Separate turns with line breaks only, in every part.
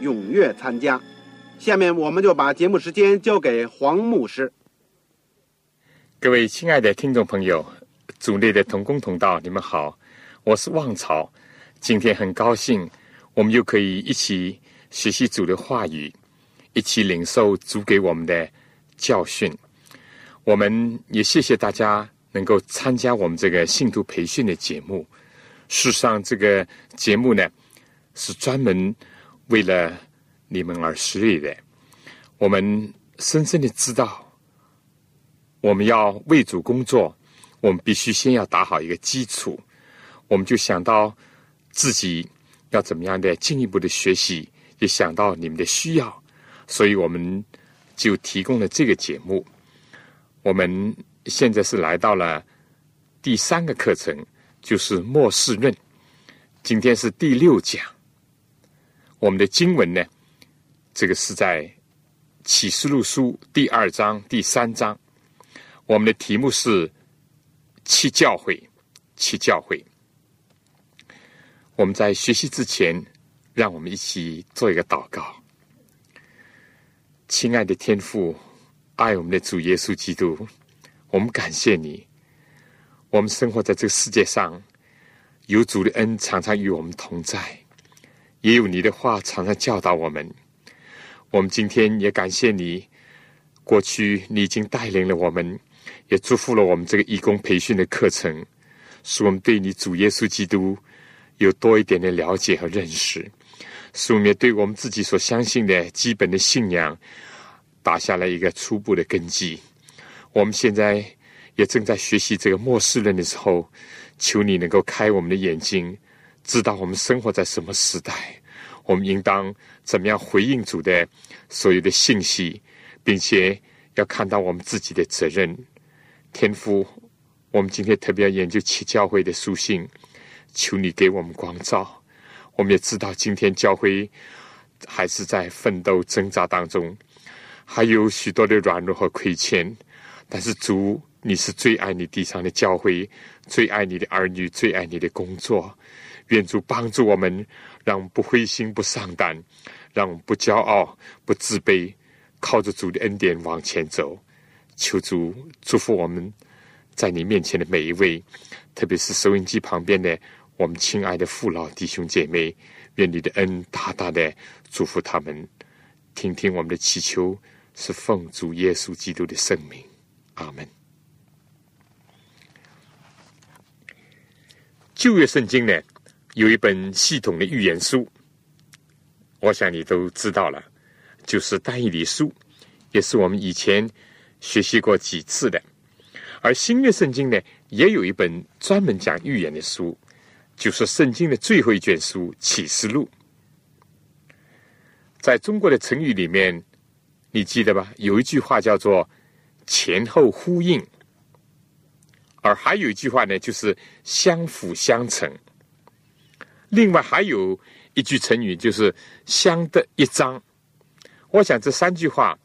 踊跃参加。下面我们就把节目时间交给黄牧师。
各位亲爱的听众朋友，组内的同工同道，你们好，我是旺朝。今天很高兴，我们又可以一起学习主的话语，一起领受主给我们的教训。我们也谢谢大家。能够参加我们这个信徒培训的节目，事实上，这个节目呢是专门为了你们而设立的。我们深深的知道，我们要为主工作，我们必须先要打好一个基础。我们就想到自己要怎么样的进一步的学习，也想到你们的需要，所以我们就提供了这个节目。我们。现在是来到了第三个课程，就是末世论。今天是第六讲。我们的经文呢，这个是在启示录书第二章第三章。我们的题目是七教会，七教会。我们在学习之前，让我们一起做一个祷告。亲爱的天父，爱我们的主耶稣基督。我们感谢你，我们生活在这个世界上，有主的恩常常与我们同在，也有你的话常常教导我们。我们今天也感谢你，过去你已经带领了我们，也祝福了我们这个义工培训的课程，使我们对你主耶稣基督有多一点的了解和认识，使我们对我们自己所相信的基本的信仰打下了一个初步的根基。我们现在也正在学习这个末世论的时候，求你能够开我们的眼睛，知道我们生活在什么时代，我们应当怎么样回应主的所有的信息，并且要看到我们自己的责任。天父，我们今天特别要研究其教会的书信，求你给我们光照。我们也知道今天教会还是在奋斗挣扎当中，还有许多的软弱和亏欠。但是主，你是最爱你地上的教会，最爱你的儿女，最爱你的工作。愿主帮助我们，让不灰心、不丧胆，让不骄傲、不自卑，靠着主的恩典往前走。求主祝福我们，在你面前的每一位，特别是收音机旁边的我们亲爱的父老弟兄姐妹，愿你的恩大大的祝福他们。听听我们的祈求，是奉主耶稣基督的圣名。阿门。旧约圣经呢，有一本系统的预言书，我想你都知道了，就是但以理书，也是我们以前学习过几次的。而新约圣经呢，也有一本专门讲预言的书，就是圣经的最后一卷书《启示录》。在中国的成语里面，你记得吧？有一句话叫做。前后呼应，而还有一句话呢，就是相辅相成。另外还有一句成语，就是相得益彰。我想这三句话，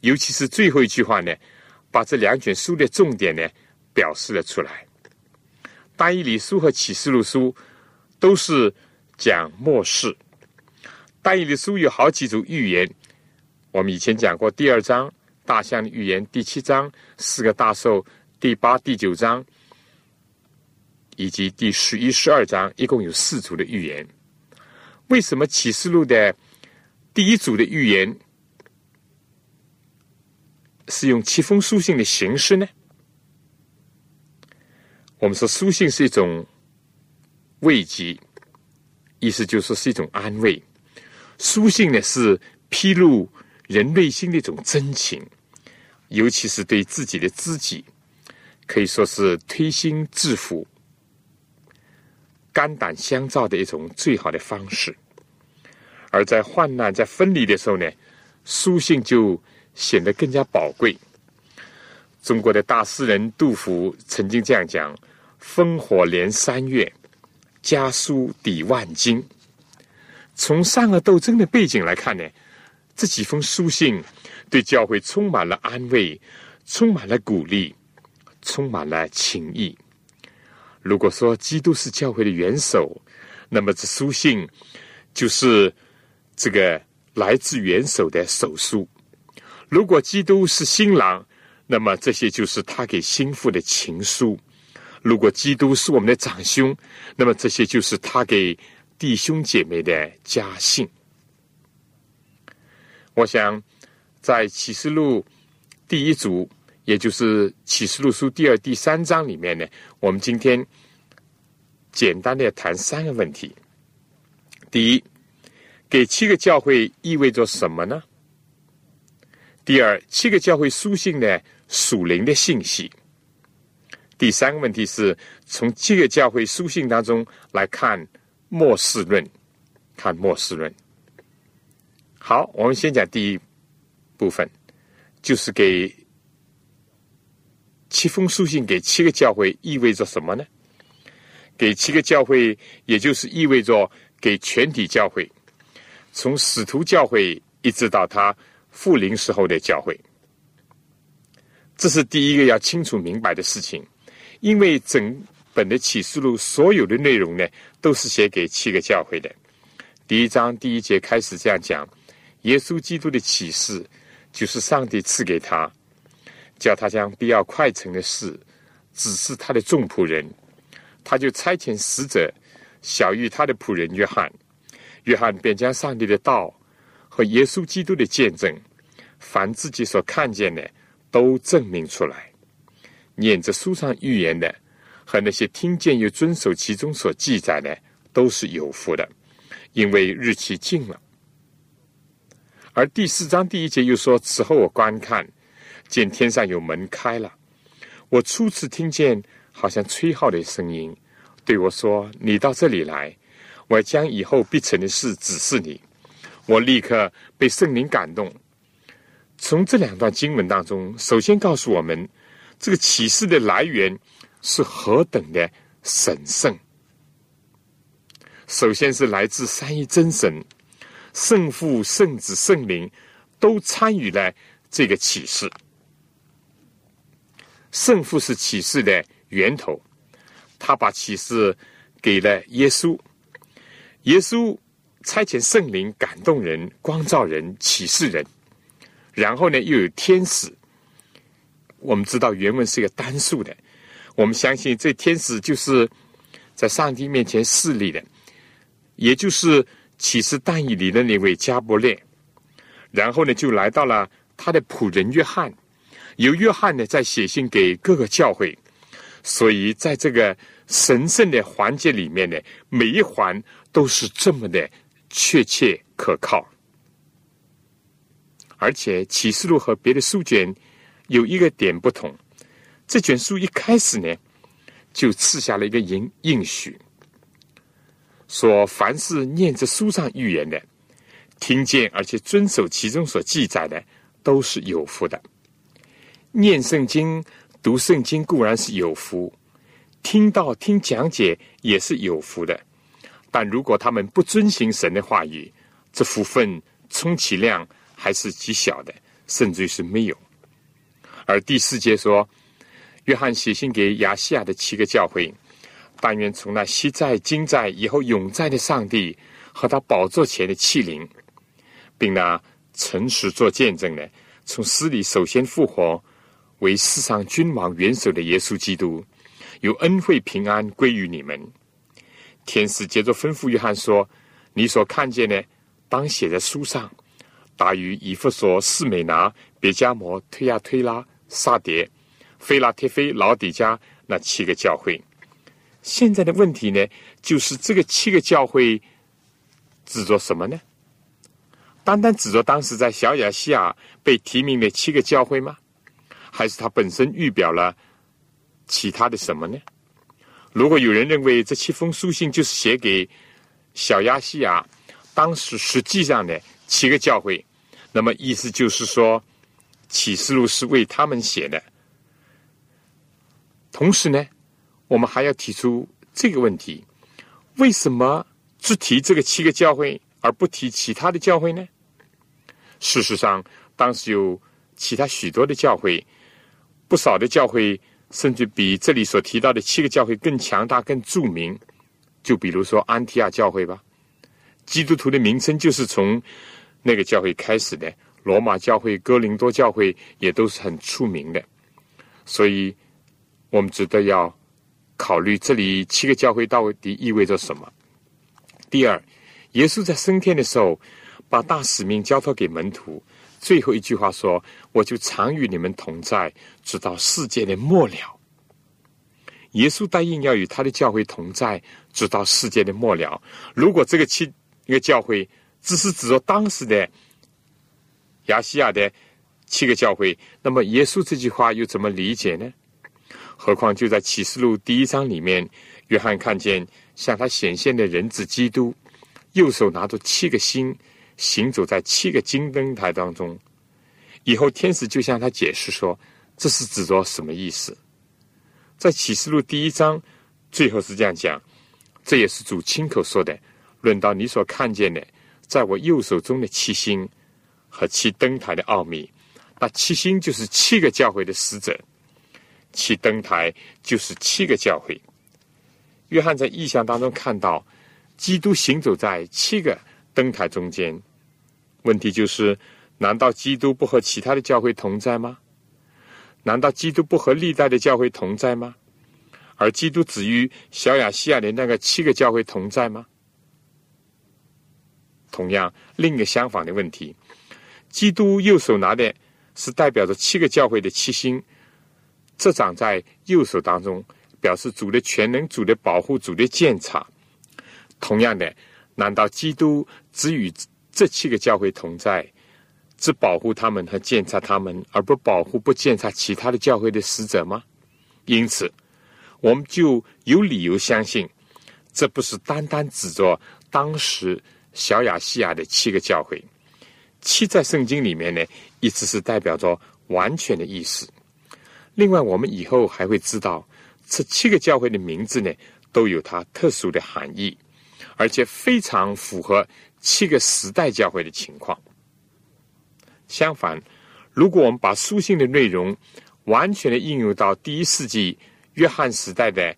尤其是最后一句话呢，把这两卷书的重点呢表示了出来。大以理书和启示录书都是讲末世。大以理书有好几组预言，我们以前讲过第二章。大象的预言第七章，四个大兽第八、第九章，以及第十一、十二章，一共有四组的预言。为什么启示录的第一组的预言是用七封书信的形式呢？我们说书信是一种慰藉，意思就是说是一种安慰。书信呢是披露人内心的一种真情，尤其是对自己的知己，可以说是推心置腹、肝胆相照的一种最好的方式。而在患难、在分离的时候呢，书信就显得更加宝贵。中国的大诗人杜甫曾经这样讲。烽火连三月，家书抵万金。从善恶斗争的背景来看呢，这几封书信对教会充满了安慰，充满了鼓励，充满了情谊。如果说基督是教会的元首，那么这书信就是这个来自元首的手书；如果基督是新郎，那么这些就是他给心腹的情书。如果基督是我们的长兄，那么这些就是他给弟兄姐妹的家信。我想，在启示录第一组，也就是启示录书第二、第三章里面呢，我们今天简单的谈三个问题：第一，给七个教会意味着什么呢？第二，七个教会书信的属灵的信息。第三个问题是从七个教会书信当中来看末世论，看末世论。好，我们先讲第一部分，就是给七封书信给七个教会意味着什么呢？给七个教会，也就是意味着给全体教会，从使徒教会一直到他复临时候的教会，这是第一个要清楚明白的事情。因为整本的启示录所有的内容呢，都是写给七个教会的。第一章第一节开始这样讲：耶稣基督的启示，就是上帝赐给他，叫他将必要快成的事指示他的众仆人。他就差遣使者小于他的仆人约翰，约翰便将上帝的道和耶稣基督的见证，凡自己所看见的，都证明出来。念着书上预言的，和那些听见又遵守其中所记载的，都是有福的，因为日期近了。而第四章第一节又说：“此后我观看，见天上有门开了，我初次听见好像吹号的声音，对我说：‘你到这里来，我将以后必成的事指示你。’我立刻被圣灵感动。从这两段经文当中，首先告诉我们。”这个启示的来源是何等的神圣？首先是来自三一真神，圣父、圣子、圣灵都参与了这个启示。圣父是启示的源头，他把启示给了耶稣，耶稣差遣圣灵感动人、光照人、启示人，然后呢，又有天使。我们知道原文是一个单数的，我们相信这天使就是在上帝面前侍立的，也就是启示但以里的那位加伯列，然后呢就来到了他的仆人约翰，由约翰呢在写信给各个教会，所以在这个神圣的环节里面呢，每一环都是这么的确切可靠，而且启示录和别的书卷。有一个点不同，这卷书一开始呢，就赐下了一个应应许，说凡是念着书上预言的，听见而且遵守其中所记载的，都是有福的。念圣经、读圣经固然是有福，听到听讲解也是有福的，但如果他们不遵行神的话语，这福分充其量还是极小的，甚至于是没有。而第四节说，约翰写信给亚细亚的七个教会，但愿从那昔在、今在、以后永在的上帝和他宝座前的器灵，并那诚实做见证的，从死里首先复活，为世上君王元首的耶稣基督，有恩惠平安归于你们。天使接着吩咐约翰说：“你所看见的，当写在书上，大于以弗所、士美拿、别加摩、推亚推拉、萨迭、菲拉铁菲、老底加那七个教会。现在的问题呢，就是这个七个教会指着什么呢？单单指着当时在小亚细亚被提名的七个教会吗？还是它本身预表了其他的什么呢？如果有人认为这七封书信就是写给小亚细亚当时实际上的七个教会，那么意思就是说启示录是为他们写的。同时呢？我们还要提出这个问题：为什么只提这个七个教会，而不提其他的教会呢？事实上，当时有其他许多的教会，不少的教会，甚至比这里所提到的七个教会更强大、更著名。就比如说安提亚教会吧，基督徒的名称就是从那个教会开始的。罗马教会、哥林多教会也都是很出名的，所以我们值得要。考虑这里七个教会到底意味着什么？第二，耶稣在升天的时候，把大使命交托给门徒，最后一句话说：“我就常与你们同在，直到世界的末了。”耶稣答应要与他的教会同在，直到世界的末了。如果这个七个教会只是指着当时的亚细亚的七个教会，那么耶稣这句话又怎么理解呢？何况就在启示录第一章里面，约翰看见向他显现的人子基督，右手拿着七个星，行走在七个金灯台当中。以后天使就向他解释说，这是指着什么意思？在启示录第一章最后是这样讲，这也是主亲口说的。论到你所看见的，在我右手中的七星和七灯台的奥秘，那七星就是七个教会的使者。七灯台就是七个教会。约翰在意象当中看到基督行走在七个灯台中间。问题就是：难道基督不和其他的教会同在吗？难道基督不和历代的教会同在吗？而基督只与小亚细亚的那个七个教会同在吗？同样，另一个相反的问题：基督右手拿的是代表着七个教会的七星。这掌在右手当中，表示主的全能、主的保护、主的鉴察。同样的，难道基督只与这七个教会同在，只保护他们和监察他们，而不保护、不监察其他的教会的使者吗？因此，我们就有理由相信，这不是单单指着当时小亚细亚的七个教会。七在圣经里面呢，一直是代表着完全的意思。另外，我们以后还会知道，这七个教会的名字呢，都有它特殊的含义，而且非常符合七个时代教会的情况。相反，如果我们把书信的内容完全的应用到第一世纪约翰时代的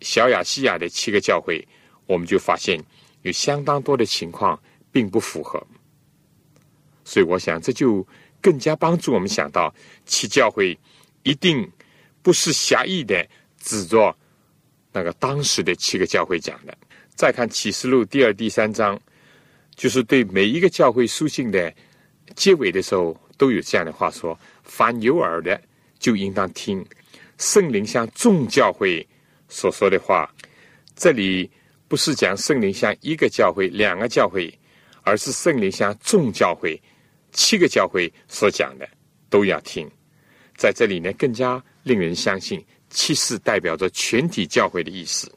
小亚细亚的七个教会，我们就发现有相当多的情况并不符合。所以，我想这就更加帮助我们想到其教会。一定不是狭义的指着那个当时的七个教会讲的。再看启示录第二、第三章，就是对每一个教会书信的结尾的时候，都有这样的话说：“凡有耳的，就应当听圣灵向众教会所说的话。”这里不是讲圣灵向一个教会、两个教会，而是圣灵向众教会、七个教会所讲的，都要听。在这里呢，更加令人相信，七是代表着全体教会的意思。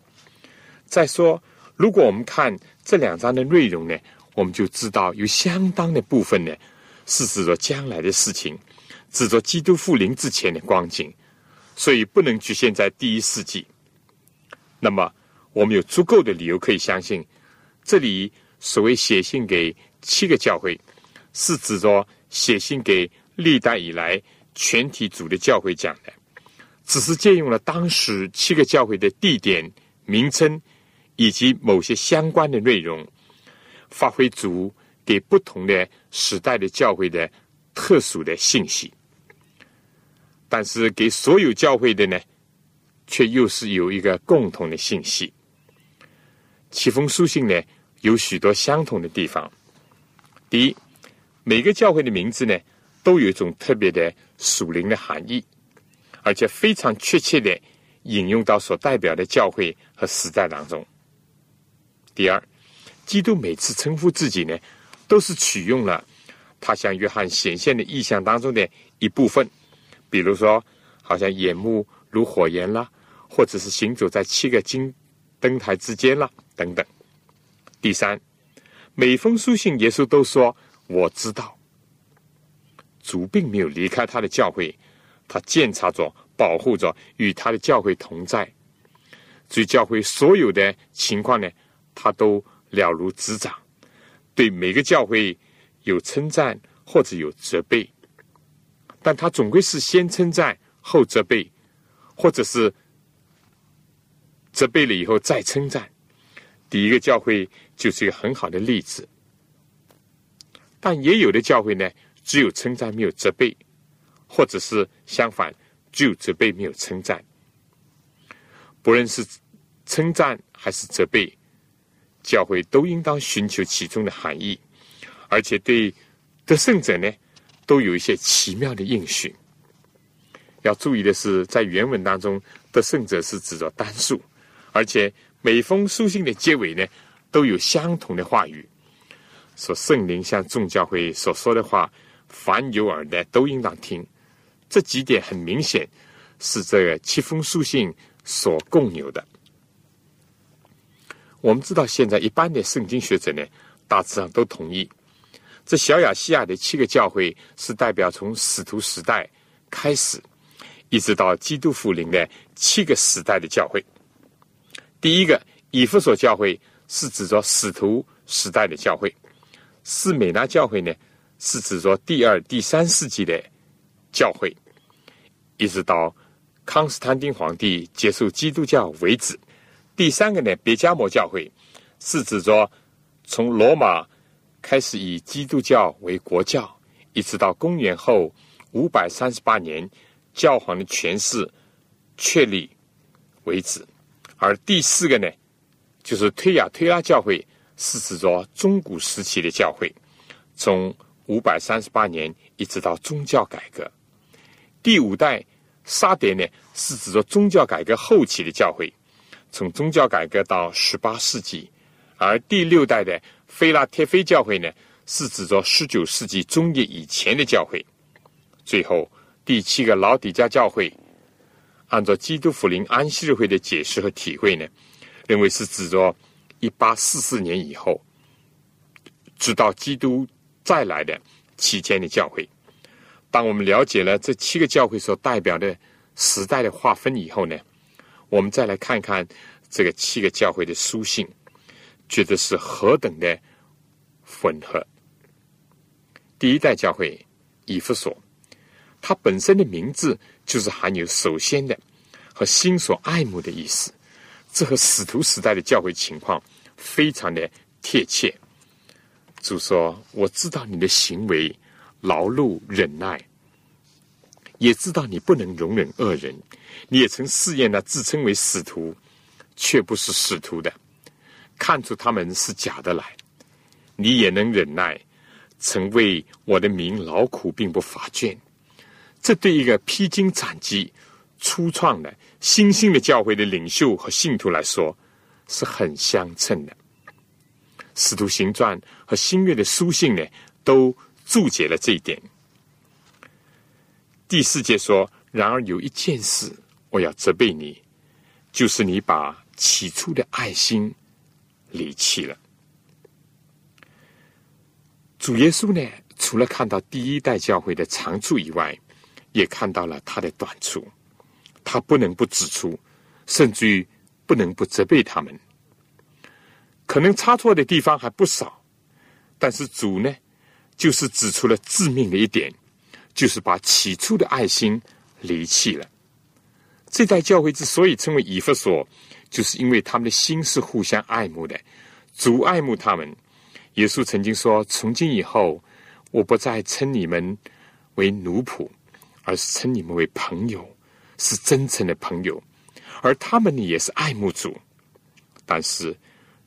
再说，如果我们看这两章的内容呢，我们就知道有相当的部分呢，是指着将来的事情，指着基督复临之前的光景，所以不能局限在第一世纪。那么，我们有足够的理由可以相信，这里所谓写信给七个教会，是指着写信给历代以来。全体主的教会讲的，只是借用了当时七个教会的地点、名称以及某些相关的内容，发挥主给不同的时代的教会的特殊的信息。但是给所有教会的呢，却又是有一个共同的信息。七封书信呢，有许多相同的地方，第一，每个教会的名字呢，都有一种特别的属灵的含义，而且非常确切的引用到所代表的教会和时代当中。第二，基督每次称呼自己呢，都是取用了他向约翰显现的意象当中的一部分，比如说，好像眼目如火焰啦，或者是行走在七个金灯台之间啦，等等。第三，每封书信，耶稣都说：“我知道。”主并没有离开他的教会，他监察着、保护着，与他的教会同在。所以，教会所有的情况呢？他都了如指掌，对每个教会有称赞或者有责备，但他总归是先称赞后责备，或者是责备了以后再称赞。第一个教会就是一个很好的例子，但也有的教会呢，只有称赞没有责备，或者是相反，只有责备没有称赞。不论是称赞还是责备。教会都应当寻求其中的含义，而且对得胜者呢，都有一些奇妙的应许。要注意的是，在原文当中，得胜者是指着单数，而且每封书信的结尾呢，都有相同的话语，说圣灵向众教会所说的话，凡有耳的都应当听。这几点很明显是这七封书信所共有的。我们知道，现在一般的圣经学者呢，大致上都同意，这小亚细亚的七个教会是代表从使徒时代开始，一直到基督复临的七个时代的教会。第一个以弗所教会是指着使徒时代的教会，斯美拉教会呢是指着第二、第三世纪的教会，一直到康斯坦丁皇帝接受基督教为止。第三个呢，别加摩教会是指着从罗马开始以基督教为国教，一直到公元后五百三十八年教皇的权势确立为止。而第四个呢，就是推亚推拉教会，是指着中古时期的教会，从五百三十八年一直到宗教改革。第五代沙德呢，是指着宗教改革后期的教会。从宗教改革到十八世纪，而第六代的菲拉铁菲教会呢，是指着十九世纪中叶以前的教会。最后第七个老底家教会，按照基督福临安息日会的解释和体会呢，认为是指着一八四四年以后，直到基督再来的期间的教会。当我们了解了这七个教会所代表的时代的划分以后呢？我们再来看看这个七个教会的书信，觉得是何等的混合。第一代教会以弗所，它本身的名字就是含有首先的和心所爱慕的意思，这和使徒时代的教会情况非常的贴切。主说：“我知道你的行为劳碌忍耐。”也知道你不能容忍恶人，你也曾试验那自称为使徒却不是使徒的，看出他们是假的来。你也能忍耐，曾为我的名劳苦，并不乏倦。这对一个披荆斩棘、初创的新兴的教会的领袖和信徒来说是很相称的。使徒行传和新约的书信呢，都注解了这一点。第四节说：“然而有一件事，我要责备你，就是你把起初的爱心离弃了。”主耶稣呢，除了看到第一代教会的长处以外，也看到了他的短处。他不能不指出，甚至于不能不责备他们。可能差错的地方还不少，但是主呢，就是指出了致命的一点。就是把起初的爱心离弃了。这代教会之所以称为以弗所，就是因为他们的心是互相爱慕的，主爱慕他们。耶稣曾经说：“从今以后，我不再称你们为奴仆，而是称你们为朋友，是真诚的朋友。”而他们呢，也是爱慕主。但是，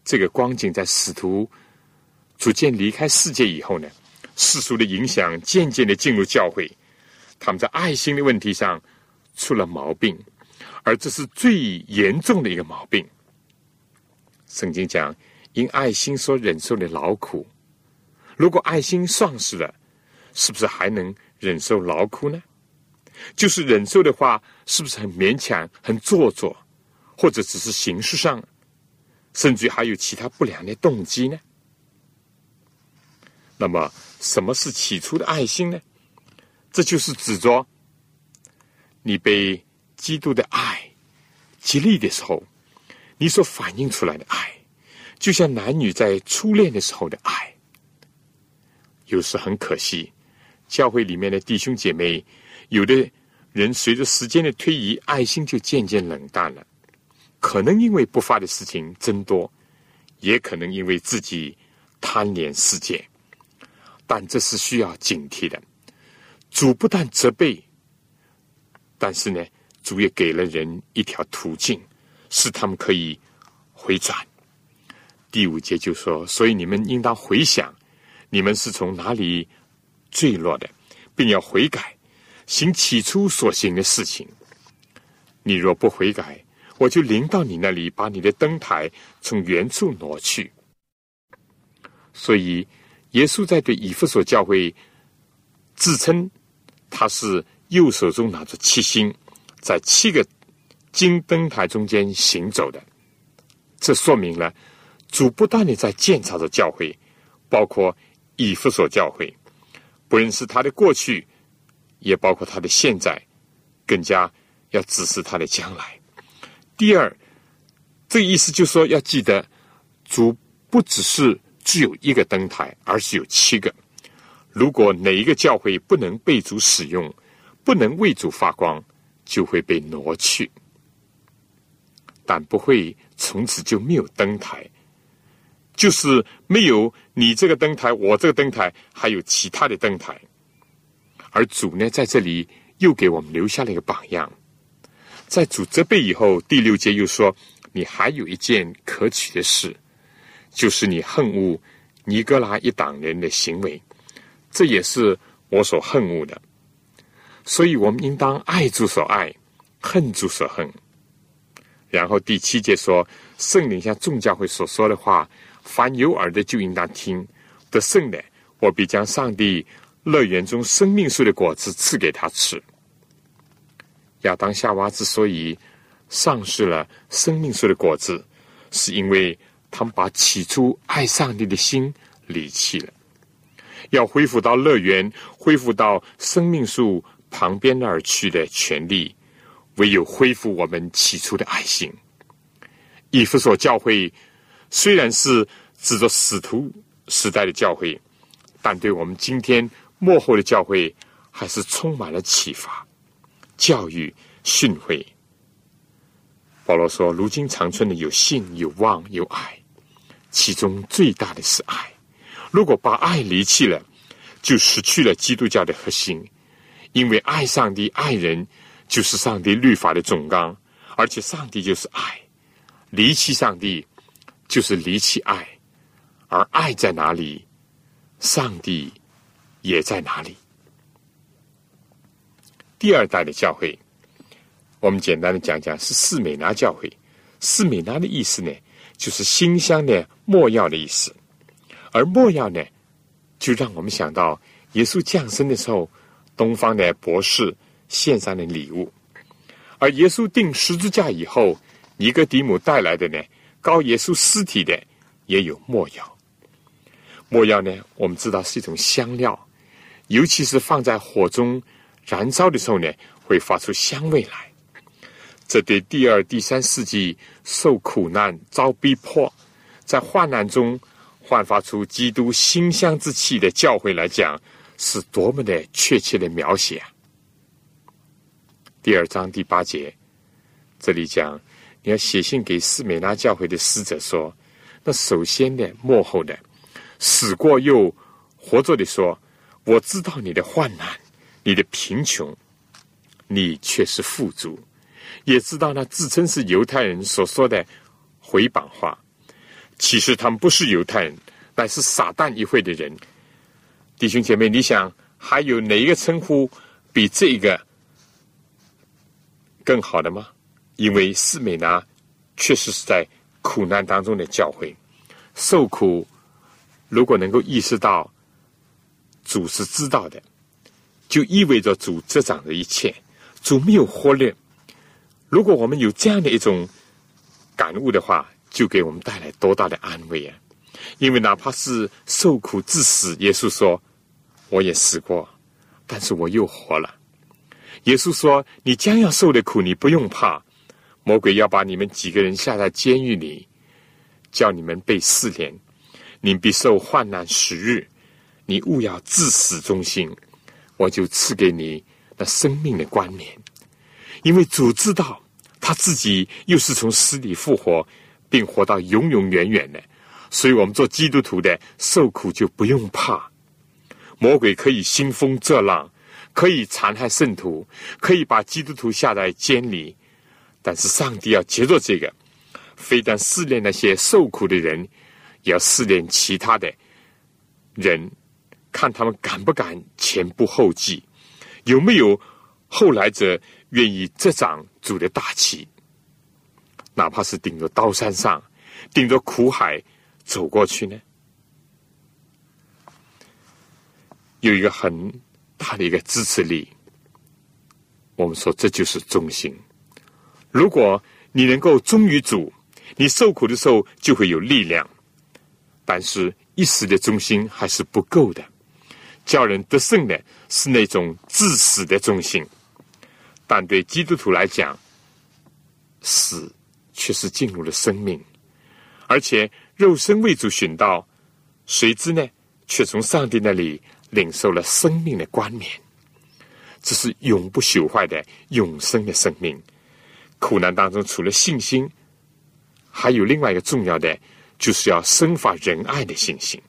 这个光景在使徒逐渐离开世界以后呢，世俗的影响渐渐的进入教会，他们在爱心的问题上出了毛病，而这是最严重的一个毛病。圣经讲，因爱心所忍受的劳苦，如果爱心丧失了，是不是还能忍受劳苦呢？就是忍受的话，是不是很勉强、很做作，或者只是形式上，甚至还有其他不良的动机呢？那么，什么是起初的爱心呢？这就是指着你被基督的爱激励的时候。你所反映出来的爱，就像男女在初恋的时候的爱。有时很可惜，教会里面的弟兄姐妹，有的人随着时间的推移，爱心就渐渐冷淡了。可能因为不发的事情增多，也可能因为自己贪恋世界。但这是需要警惕的。主不但责备，但是呢，主也给了人一条途径。使他们可以回转。第五节就说：“所以你们应当回想，你们是从哪里坠落的，并要悔改，行起初所行的事情。你若不悔改，我就临到你那里，把你的灯台从原处挪去。”所以，耶稣在对以弗所教会自称他是右手中拿着七星，在七个。金灯台中间行走的，这说明了主不断的在建造着教会，包括以弗所教会，不论是他的过去，也包括他的现在，更加要指示他的将来。第二，这意思就是说，要记得主不只是只有一个灯台，而是有七个。如果哪一个教会不能被主使用，不能为主发光，就会被挪去。但不会从此就没有灯台，就是没有你这个灯台，我这个灯台，还有其他的灯台。而主呢，在这里又给我们留下了一个榜样。在主责备以后，第六节又说：“你还有一件可取的事，就是你恨恶尼哥拉一党人的行为，这也是我所恨恶的。所以我们应当爱主所爱，恨主所恨。”然后第七节说：“圣灵像众教会所说的话，凡有耳的就应当听。得胜的，我必将上帝乐园中生命树的果子赐给他吃。”亚当夏娃之所以丧失了生命树的果子，是因为他们把起初爱上帝的心离弃了。要恢复到乐园，恢复到生命树旁边那儿去的权利。唯有恢复我们起初的爱心。以弗所教会虽然是指着使徒时代的教会，但对我们今天幕后的教会还是充满了启发、教育、训诲。保罗说：“如今长春的有信、有望、有爱，其中最大的是爱。如果把爱离弃了，就失去了基督教的核心，因为爱上帝、爱人。”就是上帝律法的总纲，而且上帝就是爱，离弃上帝就是离弃爱，而爱在哪里，上帝也在哪里。第二代的教会，我们简单的讲讲是四美拿教会。四美拿的意思呢，就是馨香的墨药的意思，而墨药呢，就让我们想到耶稣降生的时候，东方的博士。献上的礼物，而耶稣钉十字架以后，尼哥底母带来的呢，高耶稣尸体的也有墨药。墨药呢，我们知道是一种香料，尤其是放在火中燃烧的时候呢，会发出香味来。这对第二、第三世纪受苦难、遭逼迫，在患难中焕发出基督馨香之气的教会来讲，是多么的确切的描写啊！第二章第八节，这里讲你要写信给斯美拉教会的使者说：“那首先的幕后的死过又活着的说，我知道你的患难，你的贫穷，你却是富足；也知道那自称是犹太人所说的回谤话，其实他们不是犹太人，乃是撒旦一会的人。弟兄姐妹，你想还有哪一个称呼比这个更好的吗？因为斯美拿确实是在苦难当中的教诲，受苦如果能够意识到主是知道的，就意味着主执掌的一切，主没有忽略。如果我们有这样的一种感悟的话，就给我们带来多大的安慰啊！因为哪怕是受苦致死，耶稣说。我也死过，但是我又活了。耶稣说：“你将要受的苦，你不用怕。魔鬼要把你们几个人下在监狱里，叫你们被试炼，你必受患难十日。你勿要自死忠心，我就赐给你那生命的冠冕。因为主知道他自己又是从死里复活，并活到永永远远的，所以我们做基督徒的受苦就不用怕。”魔鬼可以兴风作浪，可以残害圣徒，可以把基督徒下在监里，但是上帝要接着这个，非但试炼那些受苦的人，也要试炼其他的人，看他们敢不敢前仆后继，有没有后来者愿意执掌主的大旗，哪怕是顶着刀山上，顶着苦海走过去呢？有一个很大的一个支持力，我们说这就是忠心。如果你能够忠于主，你受苦的时候就会有力量。但是，一时的忠心还是不够的。叫人得胜的是那种至死的忠心，但对基督徒来讲，死却是进入了生命，而且肉身为主寻道，谁知呢？却从上帝那里。领受了生命的冠冕，这是永不朽坏的永生的生命。苦难当中，除了信心，还有另外一个重要的，就是要生发仁爱的信心。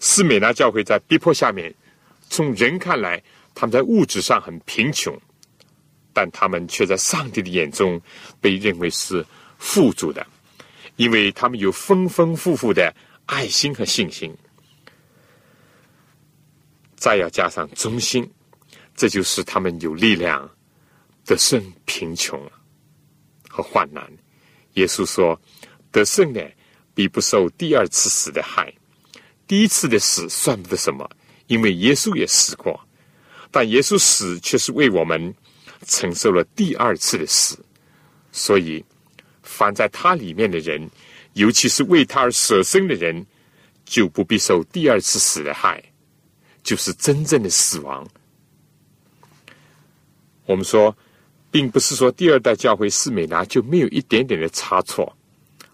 斯美拉教会在逼迫下面，从人看来，他们在物质上很贫穷，但他们却在上帝的眼中被认为是富足的，因为他们有丰丰富富的爱心和信心。再要加上忠心，这就是他们有力量得胜贫穷和患难。耶稣说：“得胜呢，比不受第二次死的害。第一次的死算不得什么，因为耶稣也死过。但耶稣死却是为我们承受了第二次的死。所以，凡在他里面的人，尤其是为他而舍生的人，就不必受第二次死的害。”就是真正的死亡。我们说，并不是说第二代教会斯美拿就没有一点点的差错，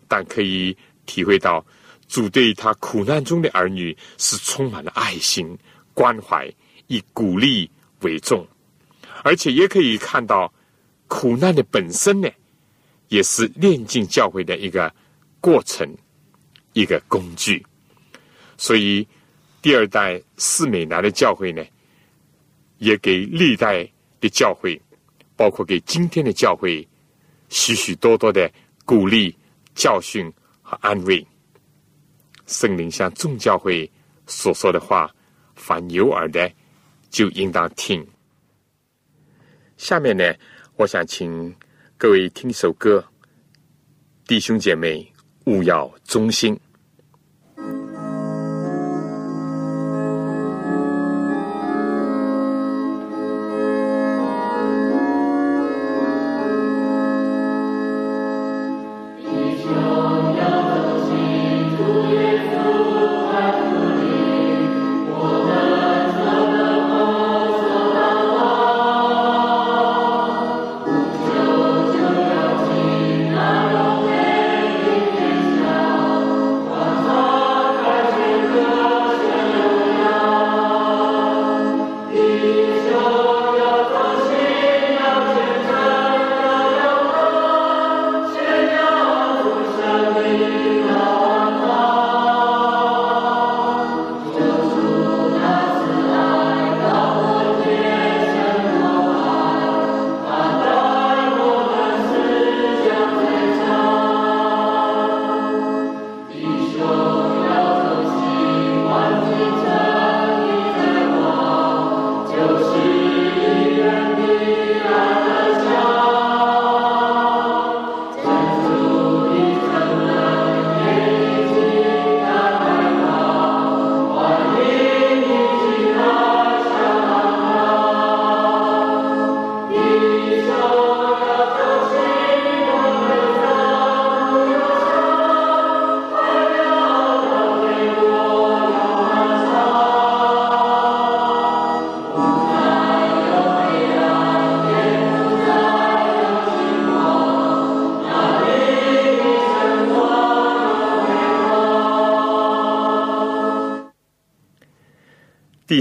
但可以体会到主对他苦难中的儿女是充满了爱心、关怀，以鼓励为重，而且也可以看到苦难的本身呢，也是炼净教会的一个过程、一个工具，所以。第二代四美南的教会呢，也给历代的教会，包括给今天的教会，许许多多的鼓励、教训和安慰。圣灵向众教会所说的话，凡有耳的就应当听。下面呢，我想请各位听一首歌，弟兄姐妹勿要忠心。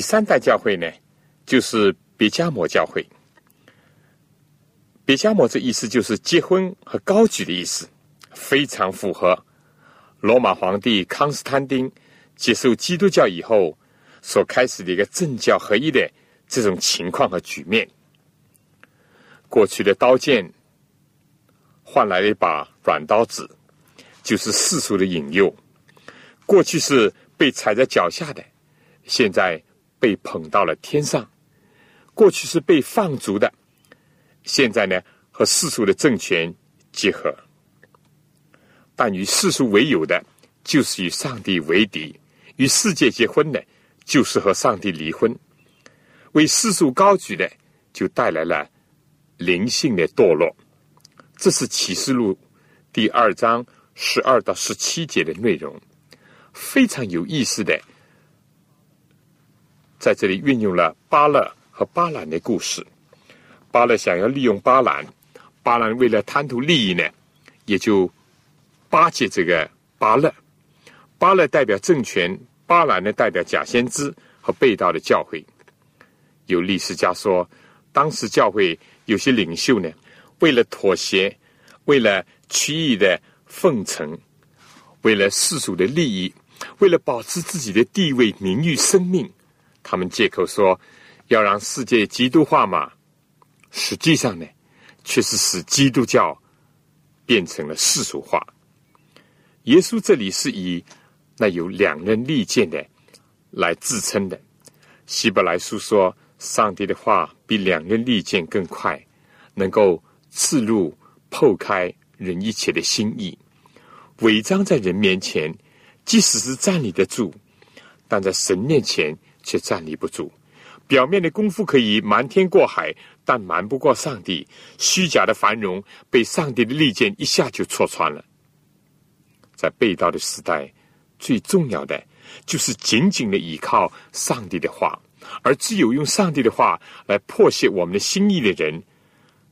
三代教会呢，就是别加摩教会。别加摩这意思就是结婚和高举的意思，非常符合罗马皇帝康斯坦丁接受基督教以后所开始的一个政教合一的这种情况和局面。过去的刀剑换来了一把软刀子，就是世俗的引诱；过去是被踩在脚下的，现在被捧到了天上；过去是被放逐的。现在呢，和世俗的政权结合，但与世俗为友的，就是与上帝为敌；与世界结婚的，就是和上帝离婚。为世俗高举的，就带来了灵性的堕落。这是启示录第二章十二到十七节的内容，非常有意思的，在这里运用了巴勒和巴兰的故事。巴勒想要利用巴兰，巴兰为了贪图利益呢，也就巴结这个巴勒。巴勒代表政权，巴兰呢代表假先知和被盗的教会。有历史家说，当时教会有些领袖呢，为了妥协，为了区域的奉承，为了世俗的利益，为了保持自己的地位、名誉、生命，他们借口说要让世界基督化嘛。实际上呢，却是使基督教变成了世俗化。耶稣这里是以那有两刃利剑的来自称的。希伯来书说，上帝的话比两刃利剑更快，能够刺入、剖开人一切的心意。伪装在人面前，即使是站立得住，但在神面前却站立不住。表面的功夫可以瞒天过海。但瞒不过上帝，虚假的繁荣被上帝的利剑一下就戳穿了。在被盗的时代，最重要的就是紧紧的依靠上帝的话，而只有用上帝的话来破解我们的心意的人，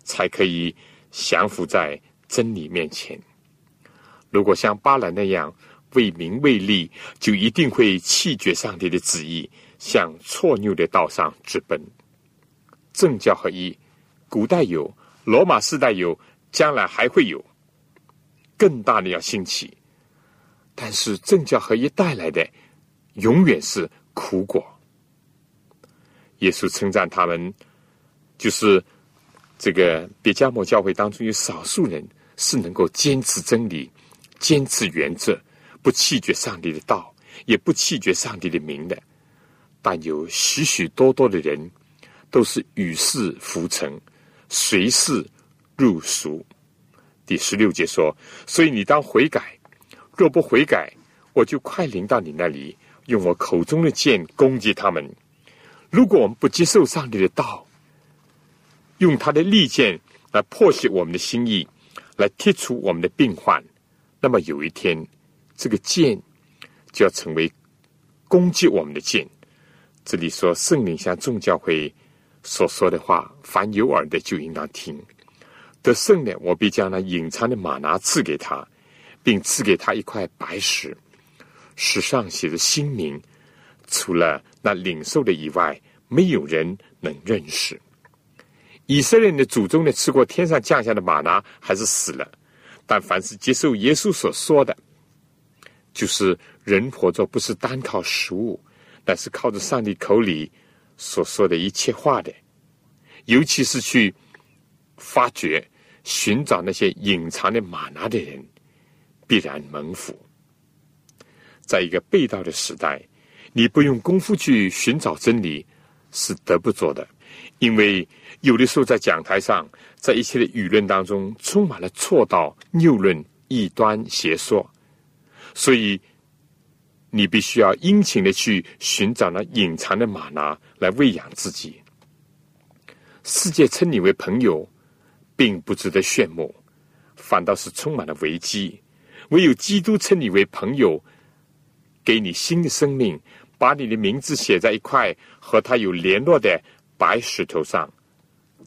才可以降服在真理面前。如果像巴兰那样为名为利，就一定会弃绝上帝的旨意，向错谬的道上直奔。政教合一，古代有，罗马时代有，将来还会有，更大的要兴起。但是政教合一带来的，永远是苦果。耶稣称赞他们，就是这个别加摩教会当中有少数人是能够坚持真理、坚持原则，不弃绝上帝的道，也不弃绝上帝的名的。但有许许多多的人。都是与世浮沉，随世入俗。第十六节说：“所以你当悔改，若不悔改，我就快临到你那里，用我口中的剑攻击他们。如果我们不接受上帝的道，用他的利剑来破解我们的心意，来剔除我们的病患，那么有一天，这个剑就要成为攻击我们的剑。”这里说圣灵向众教会。所说的话，凡有耳的就应当听。得胜的，我必将那隐藏的玛拿赐给他，并赐给他一块白石，石上写着新名。除了那领受的以外，没有人能认识。以色列的祖宗呢，吃过天上降下的玛拿，还是死了。但凡是接受耶稣所说的，就是人活着不是单靠食物，但是靠着上帝口里。所说的一切话的，尤其是去发掘、寻找那些隐藏的玛拿的人，必然蒙福。在一个被盗的时代，你不用功夫去寻找真理，是得不着的。因为有的时候在讲台上，在一切的舆论当中，充满了错道、谬论、异端、邪说，所以。你必须要殷勤的去寻找那隐藏的玛拿来喂养自己。世界称你为朋友，并不值得炫目，反倒是充满了危机。唯有基督称你为朋友，给你新的生命，把你的名字写在一块和他有联络的白石头上，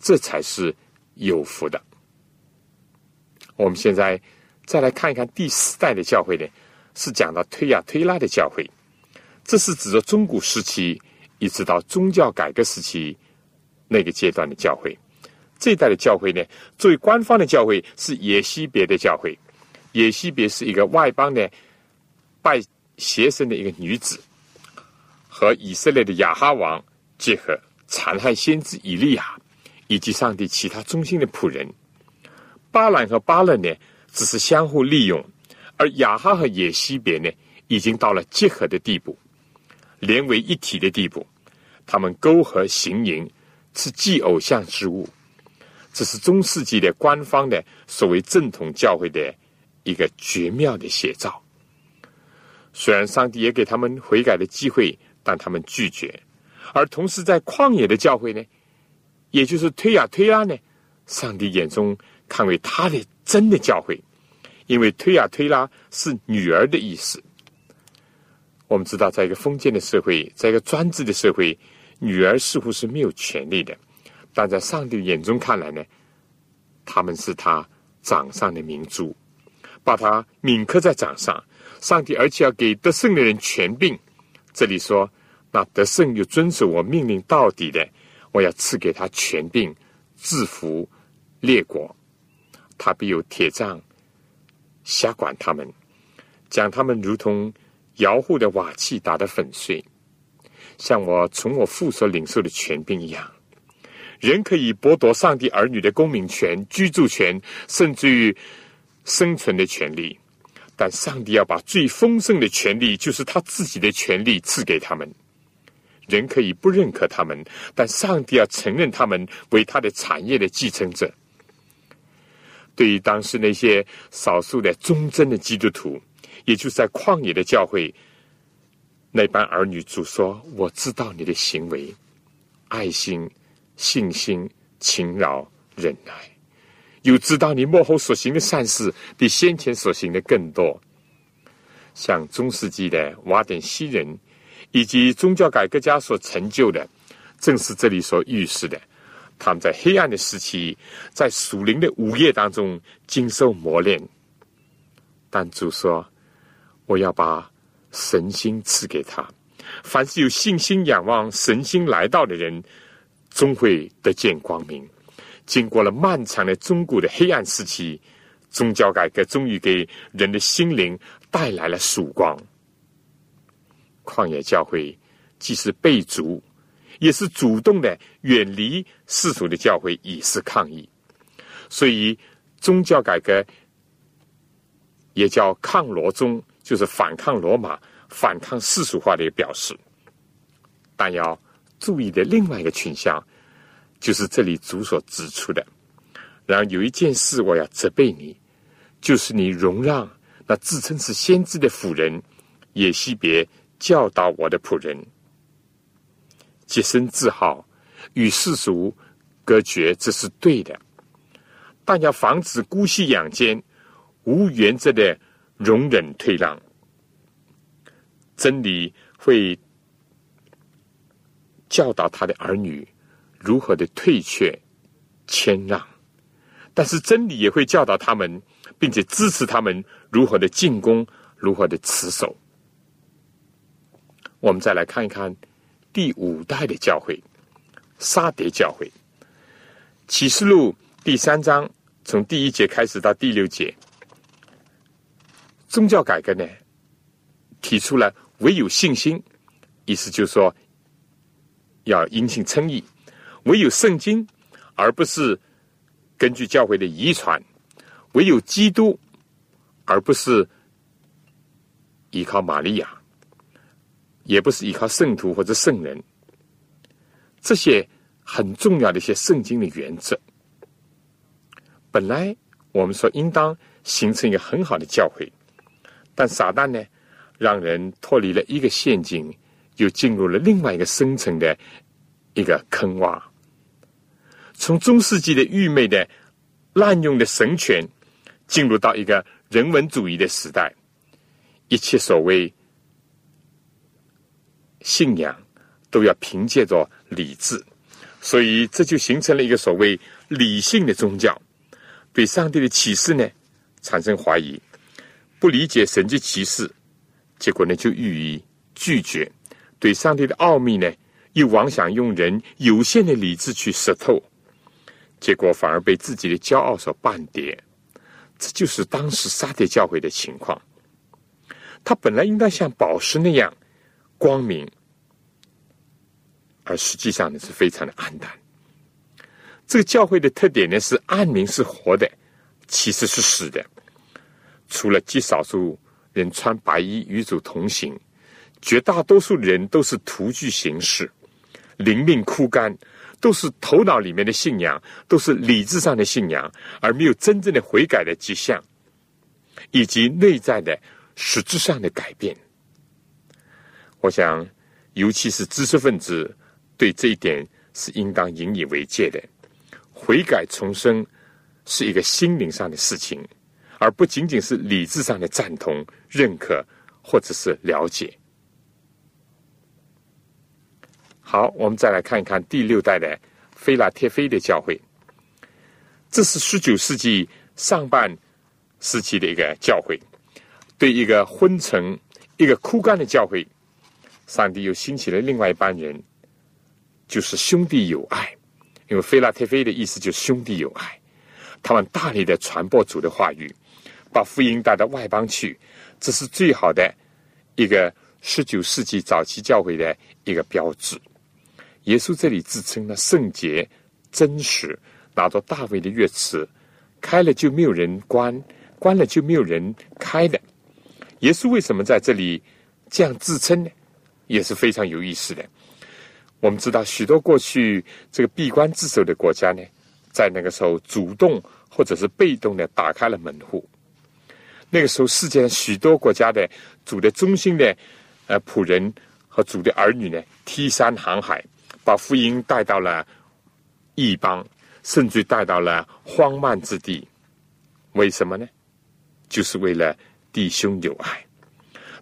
这才是有福的。我们现在再来看一看第四代的教会呢？是讲到推呀推拉的教会，这是指着中古时期一直到宗教改革时期那个阶段的教会。这一代的教会呢，作为官方的教会是耶西别的教会。耶西别是一个外邦的拜邪神的一个女子，和以色列的亚哈王结合，残害先知以利亚以及上帝其他忠心的仆人。巴兰和巴勒呢，只是相互利用，而亚哈和野西别呢，已经到了结合的地步，连为一体的地步。他们勾合行淫，是祭偶像之物。这是中世纪的官方的所谓正统教会的一个绝妙的写照。虽然上帝也给他们悔改的机会，但他们拒绝。而同时，在旷野的教会呢，也就是推亚推拉呢，上帝眼中看为他的真的教会，因为推啊推拉是女儿的意思。我们知道，在一个封建的社会，在一个专制的社会，女儿似乎是没有权利的。但在上帝眼中看来呢，他们是他掌上的明珠，把他铭刻在掌上。上帝而且要给得胜的人权柄。这里说，那得胜又遵守我命令到底的，我要赐给他权柄，制服列国。他必有铁杖辖管他们，将他们如同摇户的瓦器打得粉碎，像我从我父所领受的权柄一样。人可以剥夺上帝儿女的公民权、居住权，甚至于生存的权利，但上帝要把最丰盛的权利，就是他自己的权利，赐给他们。人可以不认可他们，但上帝要承认他们为他的产业的继承者。对于当时那些少数的忠贞的基督徒，也就是在旷野的教会，那班儿女主说：“我知道你的行为，爱心。”信心、勤劳、忍耐，又知道你幕后所行的善事比先前所行的更多。像中世纪的瓦典西人以及宗教改革家所成就的，正是这里所预示的。他们在黑暗的时期，在属灵的午夜当中经受磨练。但主说：“我要把神心赐给他，凡是有信心仰望神心来到的人。”终会得见光明。经过了漫长的中古的黑暗时期，宗教改革终于给人的心灵带来了曙光。旷野教会既是被逐，也是主动的远离世俗的教会，以示抗议。所以，宗教改革也叫抗罗宗，就是反抗罗马、反抗世俗化的一个表示。但要。注意的另外一个群像，就是这里主所指出的。然后有一件事我要责备你，就是你容让那自称是先知的妇人也西别教导我的仆人，洁身自好，与世俗隔绝，这是对的。但要防止姑息养奸，无原则的容忍退让，真理会。教导他的儿女如何的退却、谦让，但是真理也会教导他们，并且支持他们如何的进攻、如何的持守。我们再来看一看第五代的教会——沙蝶教会。启示录第三章从第一节开始到第六节，宗教改革呢，提出了唯有信心，意思就是说。要因信称义，唯有圣经，而不是根据教会的遗传；唯有基督，而不是依靠玛利亚，也不是依靠圣徒或者圣人。这些很重要的一些圣经的原则，本来我们说应当形成一个很好的教会，但撒旦呢，让人脱离了一个陷阱。又进入了另外一个深层的一个坑洼，从中世纪的愚昧的滥用的神权，进入到一个人文主义的时代，一切所谓信仰都要凭借着理智，所以这就形成了一个所谓理性的宗教，对上帝的启示呢产生怀疑，不理解神迹启示，结果呢就予以拒绝。对上帝的奥秘呢，又妄想用人有限的理智去识透，结果反而被自己的骄傲所绊跌。这就是当时沙特教会的情况。他本来应该像宝石那样光明，而实际上呢是非常的暗淡。这个教会的特点呢是暗明是活的，其实是死的。除了极少数人穿白衣与主同行，绝大多数人都是徒具形式，灵命枯干，都是头脑里面的信仰，都是理智上的信仰，而没有真正的悔改的迹象，以及内在的实质上的改变。我想，尤其是知识分子，对这一点是应当引以为戒的。悔改重生是一个心灵上的事情，而不仅仅是理智上的赞同、认可或者是了解。好，我们再来看一看第六代的菲拉铁菲的教会。这是十九世纪上半时期的一个教会，对一个昏沉、一个枯干的教会，上帝又兴起了另外一班人，就是兄弟友爱。因为菲拉特菲的意思就是兄弟友爱，他们大力的传播主的话语，把福音带到外邦去，这是最好的一个十九世纪早期教会的一个标志。耶稣这里自称了圣洁、真实，拿着大卫的乐词，开了就没有人关，关了就没有人开的。耶稣为什么在这里这样自称呢？也是非常有意思的。我们知道，许多过去这个闭关自守的国家呢，在那个时候主动或者是被动的打开了门户。那个时候，世界上许多国家的主的中心的呃仆人和主的儿女呢，梯山航海，把福音带到了异邦，甚至带到了荒蛮之地。为什么呢？就是为了弟兄友爱。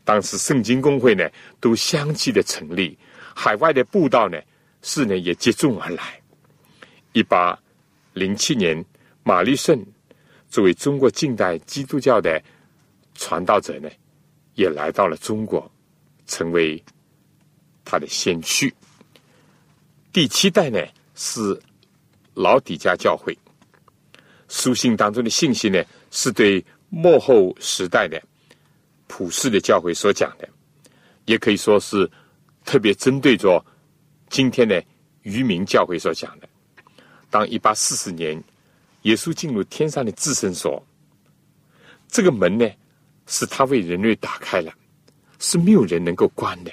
当时圣经公会呢，都相继的成立。海外的布道呢，是呢也接踵而来。一八零七年，马立顺作为中国近代基督教的传道者呢，也来到了中国，成为他的先驱。第七代呢是老底家教会，书信当中的信息呢，是对末后时代的普世的教会所讲的，也可以说是。特别针对着今天的渔民教会所讲的，当一八四四年耶稣进入天上的至圣所，这个门呢是他为人类打开了，是没有人能够关的。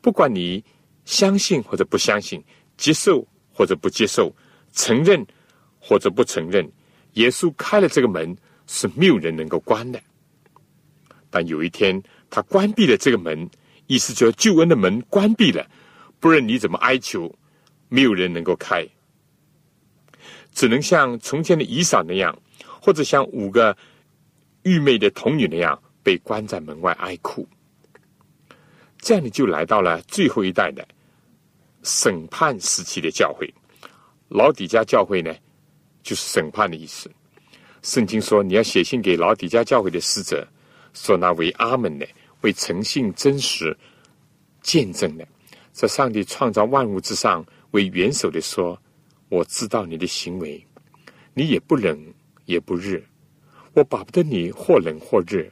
不管你相信或者不相信，接受或者不接受，承认或者不承认，耶稣开了这个门是没有人能够关的。但有一天他关闭了这个门。意思就是救恩的门关闭了，不论你怎么哀求，没有人能够开，只能像从前的以扫那样，或者像五个愚昧的童女那样被关在门外哀哭。这样你就来到了最后一代的审判时期的教会。老底家教会呢，就是审判的意思。圣经说你要写信给老底家教会的使者，说那为阿门的。为诚信真实见证的，在上帝创造万物之上为元首的说：“我知道你的行为，你也不冷也不热，我巴不得你或冷或热，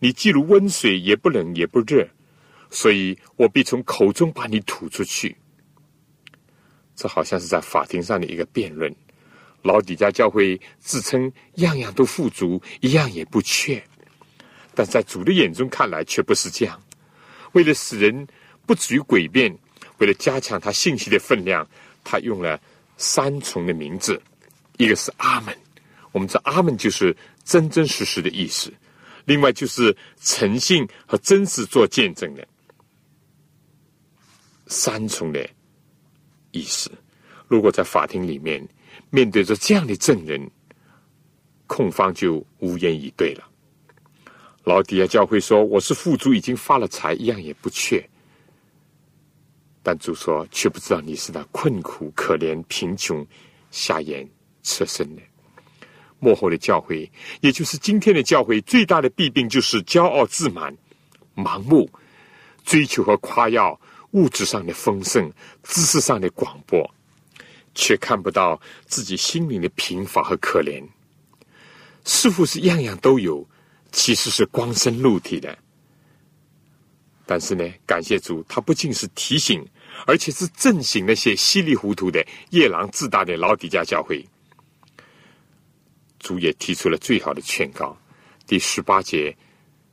你既如温水，也不冷也不热，所以我必从口中把你吐出去。”这好像是在法庭上的一个辩论。老底家教会自称样样都富足，一样也不缺。但在主的眼中看来却不是这样。为了使人不至于诡辩，为了加强他信息的分量，他用了三重的名字。一个是阿门，我们知道阿门就是真真实实的意思；另外就是诚信和真实做见证的三重的意思。如果在法庭里面面对着这样的证人，控方就无言以对了。老底下教会说：“我是富足，已经发了财，一样也不缺。”但主说：“却不知道你是那困苦、可怜、贫穷、瞎眼、侧身的。”幕后的教会，也就是今天的教会，最大的弊病就是骄傲自满、盲目追求和夸耀，物质上的丰盛、知识上的广博，却看不到自己心灵的贫乏和可怜。似乎是样样都有，其实是光身露体的。但是呢，感谢主，他不仅是提醒，而且是震醒那些稀里糊涂的夜郎自大的老底家教会。主也提出了最好的劝告，第十八节，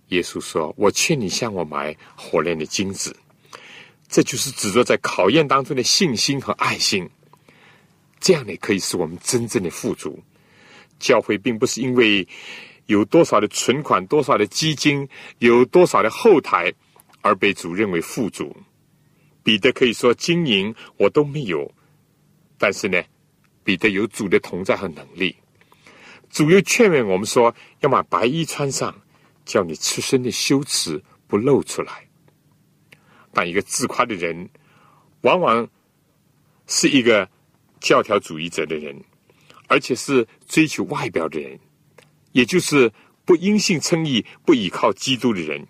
耶稣说：“我劝你向我买火炼的金子。”这就是指着在考验当中的信心和爱心。这样呢，可以使我们真正的富足。教会并不是因为有多少的存款、多少的基金、有多少的后台。而被主认为富足，彼得可以说金银我都没有，但是呢，彼得有主的同在和能力。主又劝勉我们说，要把白衣穿上，叫你出身的羞耻不露出来。但一个自夸的人，往往是一个教条主义者的人，而且是追求外表的人，也就是不因信称义、不依靠基督的人。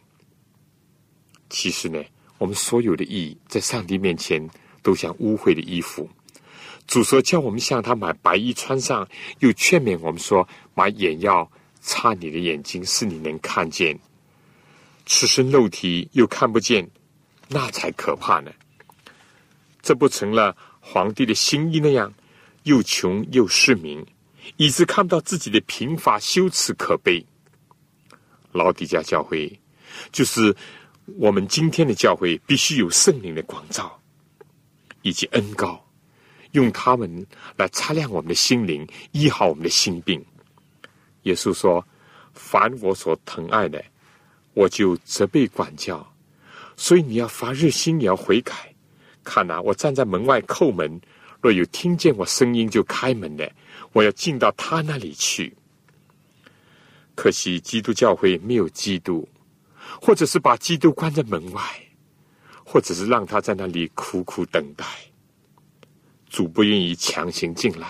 其实呢，我们所有的义在上帝面前都像污秽的衣服。主说叫我们向他买白衣穿上，又劝勉我们说买眼药擦你的眼睛，使你能看见。赤身肉体又看不见，那才可怕呢。这不成了皇帝的新衣那样，又穷又失明，以致看不到自己的贫乏、羞耻、可悲。老底家教会就是。我们今天的教会必须有圣灵的光照，以及恩高，用他们来擦亮我们的心灵，医好我们的心病。耶稣说：“凡我所疼爱的，我就责备管教。所以你要发热心，你要悔改。看呐，我站在门外叩门，若有听见我声音就开门的，我要进到他那里去。可惜基督教会没有基督。”或者是把基督关在门外，或者是让他在那里苦苦等待。主不愿意强行进来，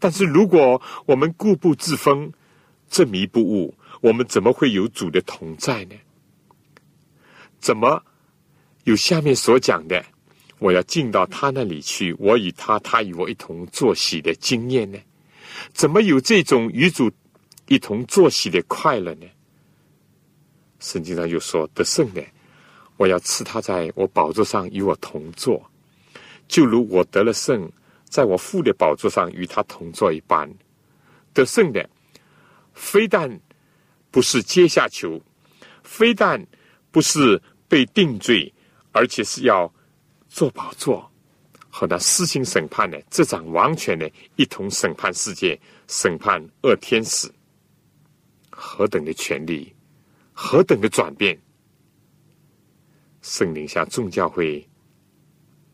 但是如果我们固步自封、执迷不悟，我们怎么会有主的同在呢？怎么有下面所讲的“我要进到他那里去，我与他，他与我一同作喜”的经验呢？怎么有这种与主一同作息的快乐呢？圣经上又说：“得胜的，我要赐他在我宝座上与我同坐，就如我得了胜，在我父的宝座上与他同坐一般。得胜的，非但不是阶下囚，非但不是被定罪，而且是要坐宝座和那施行审判的这掌王权的一同审判世界，审判恶天使，何等的权利！”何等的转变！圣灵向众教会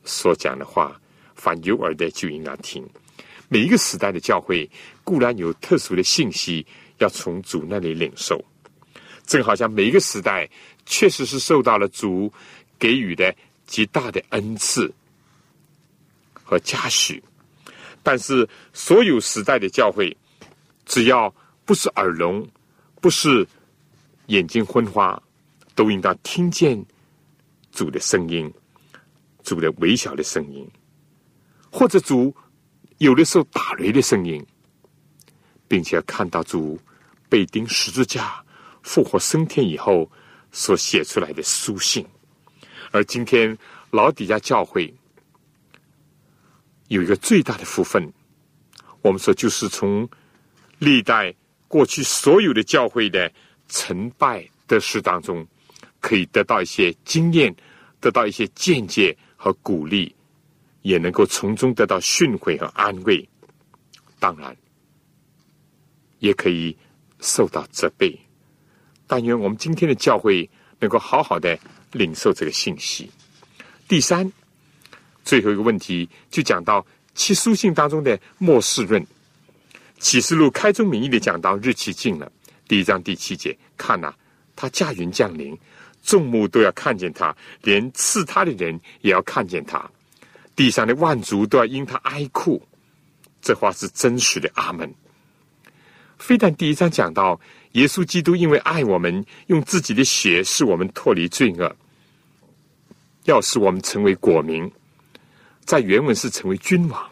所讲的话，凡有耳的就应当听。每一个时代的教会固然有特殊的信息要从主那里领受，正好像每一个时代确实是受到了主给予的极大的恩赐和嘉许。但是，所有时代的教会，只要不是耳聋，不是。眼睛昏花，都应当听见主的声音，主的微小的声音，或者主有的时候打雷的声音，并且看到主被钉十字架、复活升天以后所写出来的书信。而今天老底下教会有一个最大的福分，我们说就是从历代过去所有的教会的。成败得失当中，可以得到一些经验，得到一些见解和鼓励，也能够从中得到训诲和安慰。当然，也可以受到责备。但愿我们今天的教会能够好好的领受这个信息。第三，最后一个问题就讲到其书信当中的末世论。启示录开宗明义的讲到日期近了。第一章第七节，看呐，他驾云降临，众目都要看见他，连刺他的人也要看见他，地上的万族都要因他哀哭。这话是真实的。阿门。非但第一章讲到耶稣基督因为爱我们，用自己的血使我们脱离罪恶，要使我们成为国民，在原文是成为君王，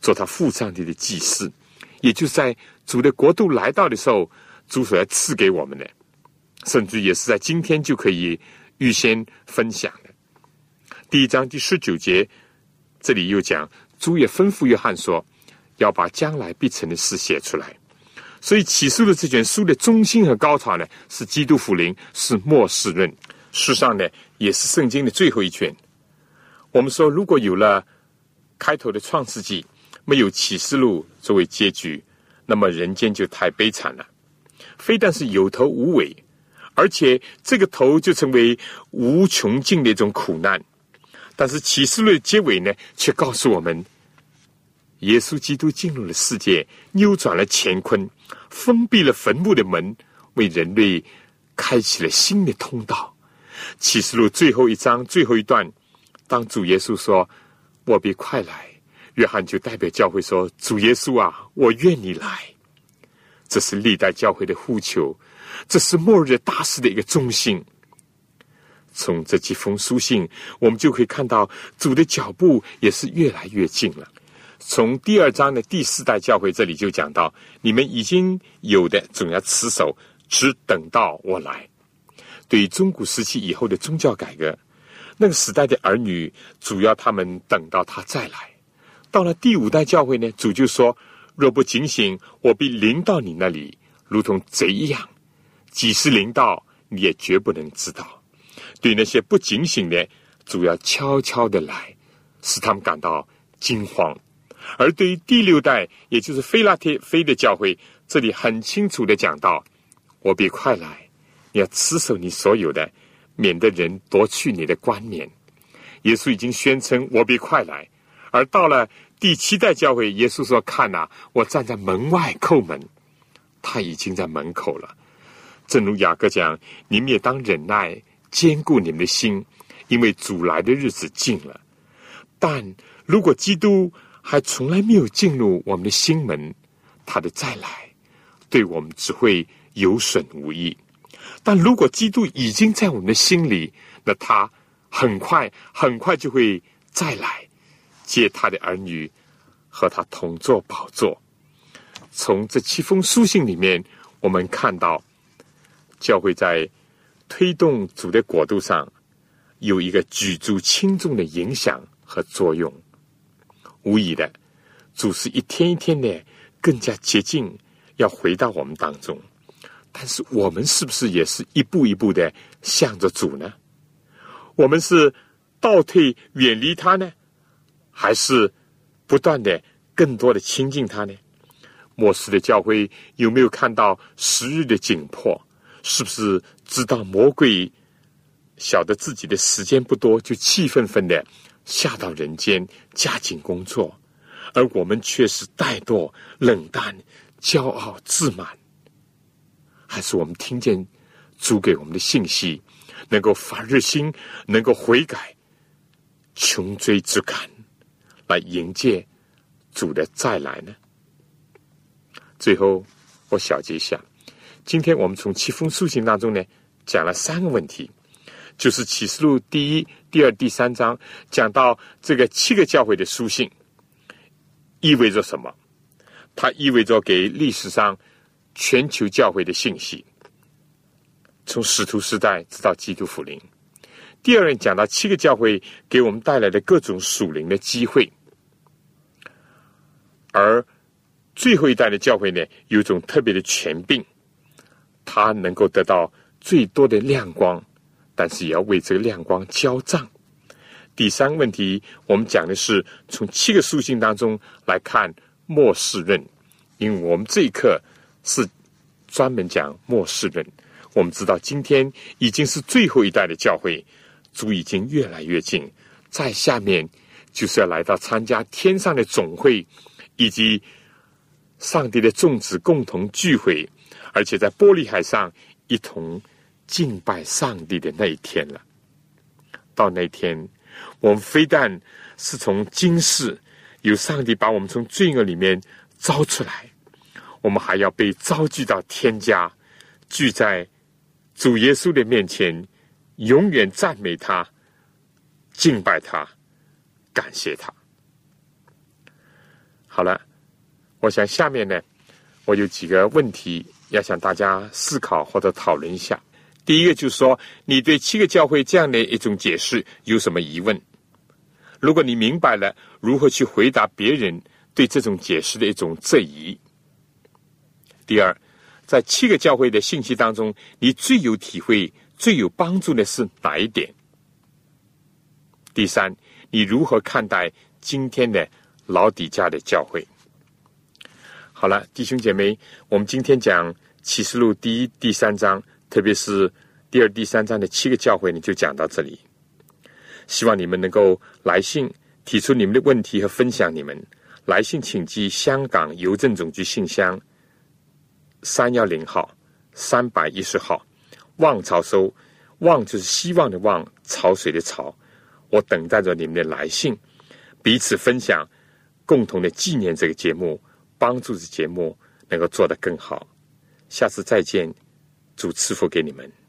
做他父上帝的祭司，也就是在主的国度来到的时候，主所要赐给我们的，甚至也是在今天就可以预先分享的。第一章第十九节，这里又讲主也吩咐约翰说，要把将来必成的事写出来。所以启示的这卷书的中心和高潮呢，是基督福临，是末世论。事实上呢，也是圣经的最后一卷。我们说，如果有了开头的创世纪，没有启示录作为结局，那么人间就太悲惨了。非但是有头无尾，而且这个头就成为无穷尽的一种苦难。但是启示录的结尾呢，却告诉我们，耶稣基督进入了世界，扭转了乾坤。封闭了坟墓的门，为人类开启了新的通道。启示录最后一章最后一段，当主耶稣说：“我必快来。”约翰就代表教会说：“主耶稣啊，我愿你来。”这是历代教会的呼求，这是末日大事的一个中心。从这几封书信，我们就可以看到主的脚步也是越来越近了。从第二章的第四代教会这里就讲到，你们已经有的总要持守，只等到我来。对于中古时期以后的宗教改革，那个时代的儿女主要他们等到他再来。到了第五代教会呢，主就说：若不警醒，我必临到你那里，如同贼一样。几时临到，你也绝不能知道。对那些不警醒的，主要悄悄的来，使他们感到惊慌。而对于第六代，也就是菲拉铁菲的教会，这里很清楚的讲到：“我必快来，你要持守你所有的，免得人夺去你的冠冕。”耶稣已经宣称：“我必快来。”而到了第七代教会，耶稣说：“看呐，我站在门外叩门，他已经在门口了。”正如雅各讲：“你们也当忍耐，坚固你们的心，因为主来的日子近了。”但如果基督，还从来没有进入我们的心门，他的再来对我们只会有损无益。但如果基督已经在我们的心里，那他很快很快就会再来接他的儿女和他同坐宝座。从这七封书信里面，我们看到教会在推动主的国度上有一个举足轻重的影响和作用。无疑的，主是一天一天的更加接近，要回到我们当中。但是我们是不是也是一步一步的向着主呢？我们是倒退远离他呢，还是不断的更多的亲近他呢？末世的教会有没有看到时日的紧迫？是不是知道魔鬼晓得自己的时间不多，就气愤愤的？下到人间，加紧工作，而我们却是怠惰、冷淡、骄傲、自满。还是我们听见主给我们的信息，能够发热心，能够悔改，穷追之感，来迎接主的再来呢？最后，我小结一下，今天我们从七封书信当中呢，讲了三个问题。就是启示录第一、第二、第三章讲到这个七个教会的书信，意味着什么？它意味着给历史上全球教会的信息，从使徒时代直到基督复临。第二任，讲到七个教会给我们带来的各种属灵的机会，而最后一代的教会呢，有一种特别的权柄，它能够得到最多的亮光。但是也要为这个亮光交账。第三个问题，我们讲的是从七个书信当中来看末世论，因为我们这一课是专门讲末世论。我们知道今天已经是最后一代的教会，主已经越来越近，在下面就是要来到参加天上的总会，以及上帝的众子共同聚会，而且在玻璃海上一同。敬拜上帝的那一天了。到那天，我们非但是从今世有上帝把我们从罪恶里面招出来，我们还要被召聚到天家，聚在主耶稣的面前，永远赞美他，敬拜他，感谢他。好了，我想下面呢，我有几个问题要向大家思考或者讨论一下。第一个就是说，你对七个教会这样的一种解释有什么疑问？如果你明白了如何去回答别人对这种解释的一种质疑。第二，在七个教会的信息当中，你最有体会、最有帮助的是哪一点？第三，你如何看待今天的老底家的教会？好了，弟兄姐妹，我们今天讲启示录第一、第三章。特别是第二、第三章的七个教会呢，就讲到这里。希望你们能够来信提出你们的问题和分享你们来信，请寄香港邮政总局信箱三幺零号三百一十号，望潮收。望就是希望的望，潮水的潮。我等待着你们的来信，彼此分享，共同的纪念这个节目，帮助这节目能够做得更好。下次再见。主赐福给你们。